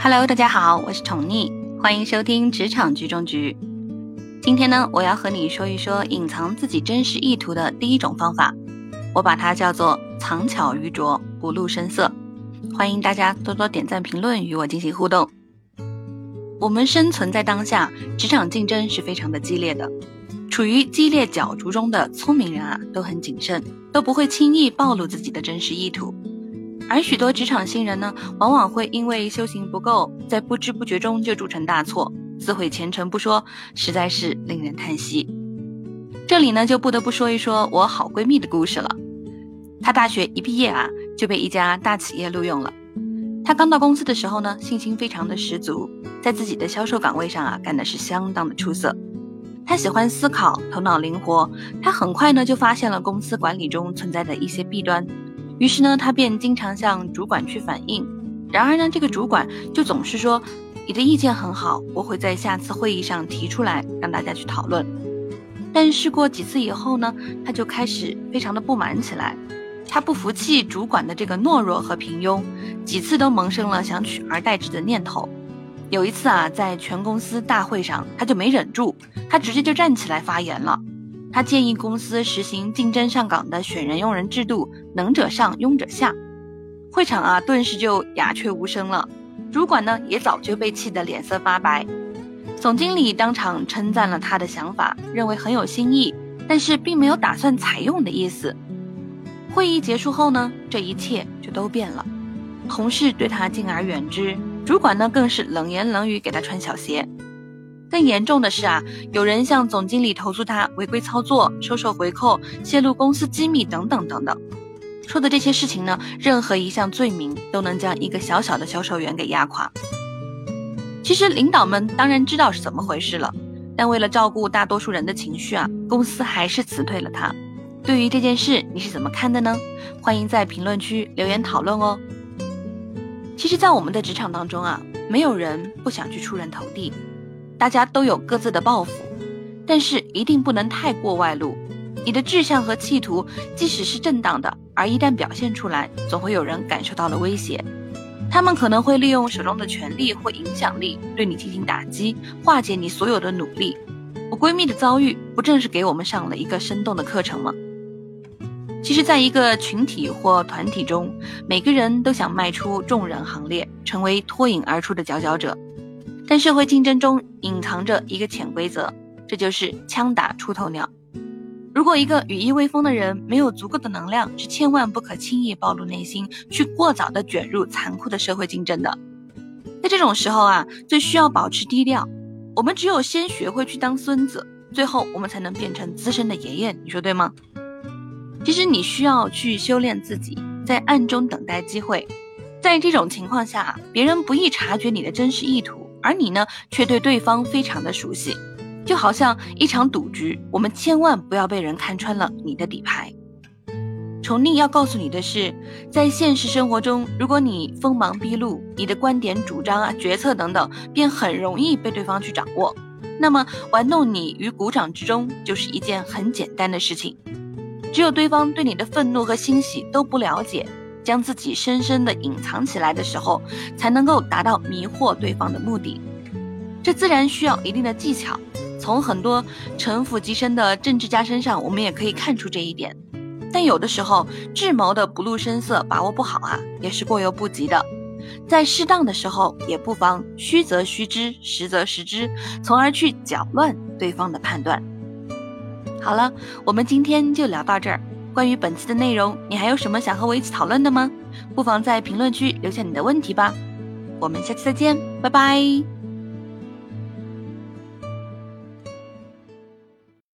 Hello，大家好，我是宠溺，欢迎收听职场局中局。今天呢，我要和你说一说隐藏自己真实意图的第一种方法，我把它叫做藏巧于拙，不露声色。欢迎大家多多点赞、评论，与我进行互动。我们生存在当下，职场竞争是非常的激烈的，处于激烈角逐中的聪明人啊，都很谨慎，都不会轻易暴露自己的真实意图。而许多职场新人呢，往往会因为修行不够，在不知不觉中就铸成大错，自毁前程不说，实在是令人叹息。这里呢，就不得不说一说我好闺蜜的故事了。她大学一毕业啊，就被一家大企业录用了。她刚到公司的时候呢，信心非常的十足，在自己的销售岗位上啊，干的是相当的出色。她喜欢思考，头脑灵活，她很快呢就发现了公司管理中存在的一些弊端。于是呢，他便经常向主管去反映。然而呢，这个主管就总是说：“你的意见很好，我会在下次会议上提出来，让大家去讨论。”但试过几次以后呢，他就开始非常的不满起来。他不服气主管的这个懦弱和平庸，几次都萌生了想取而代之的念头。有一次啊，在全公司大会上，他就没忍住，他直接就站起来发言了。他建议公司实行竞争上岗的选人用人制度，能者上，庸者下。会场啊，顿时就鸦雀无声了。主管呢，也早就被气得脸色发白。总经理当场称赞了他的想法，认为很有新意，但是并没有打算采用的意思。会议结束后呢，这一切就都变了。同事对他敬而远之，主管呢，更是冷言冷语给他穿小鞋。更严重的是啊，有人向总经理投诉他违规操作、收受回扣、泄露公司机密等等等等。说的这些事情呢，任何一项罪名都能将一个小小的销售员给压垮。其实领导们当然知道是怎么回事了，但为了照顾大多数人的情绪啊，公司还是辞退了他。对于这件事，你是怎么看的呢？欢迎在评论区留言讨论哦。其实，在我们的职场当中啊，没有人不想去出人头地。大家都有各自的抱负，但是一定不能太过外露。你的志向和企图，即使是正当的，而一旦表现出来，总会有人感受到了威胁。他们可能会利用手中的权力或影响力对你进行打击，化解你所有的努力。我闺蜜的遭遇，不正是给我们上了一个生动的课程吗？其实，在一个群体或团体中，每个人都想迈出众人行列，成为脱颖而出的佼佼者。但社会竞争中隐藏着一个潜规则，这就是枪打出头鸟。如果一个羽翼未丰的人没有足够的能量，是千万不可轻易暴露内心，去过早的卷入残酷的社会竞争的。在这种时候啊，最需要保持低调。我们只有先学会去当孙子，最后我们才能变成资深的爷爷。你说对吗？其实你需要去修炼自己，在暗中等待机会。在这种情况下，别人不易察觉你的真实意图。而你呢，却对对方非常的熟悉，就好像一场赌局，我们千万不要被人看穿了你的底牌。宠溺要告诉你的是，在现实生活中，如果你锋芒毕露，你的观点、主张啊、决策等等，便很容易被对方去掌握。那么，玩弄你于股掌之中，就是一件很简单的事情。只有对方对你的愤怒和欣喜都不了解。将自己深深的隐藏起来的时候，才能够达到迷惑对方的目的。这自然需要一定的技巧。从很多城府极深的政治家身上，我们也可以看出这一点。但有的时候，智谋的不露声色，把握不好啊，也是过犹不及的。在适当的时候，也不妨虚则虚之，实则实之，从而去搅乱对方的判断。好了，我们今天就聊到这儿。关于本期的内容，你还有什么想和我一起讨论的吗？不妨在评论区留下你的问题吧。我们下期再见，拜拜。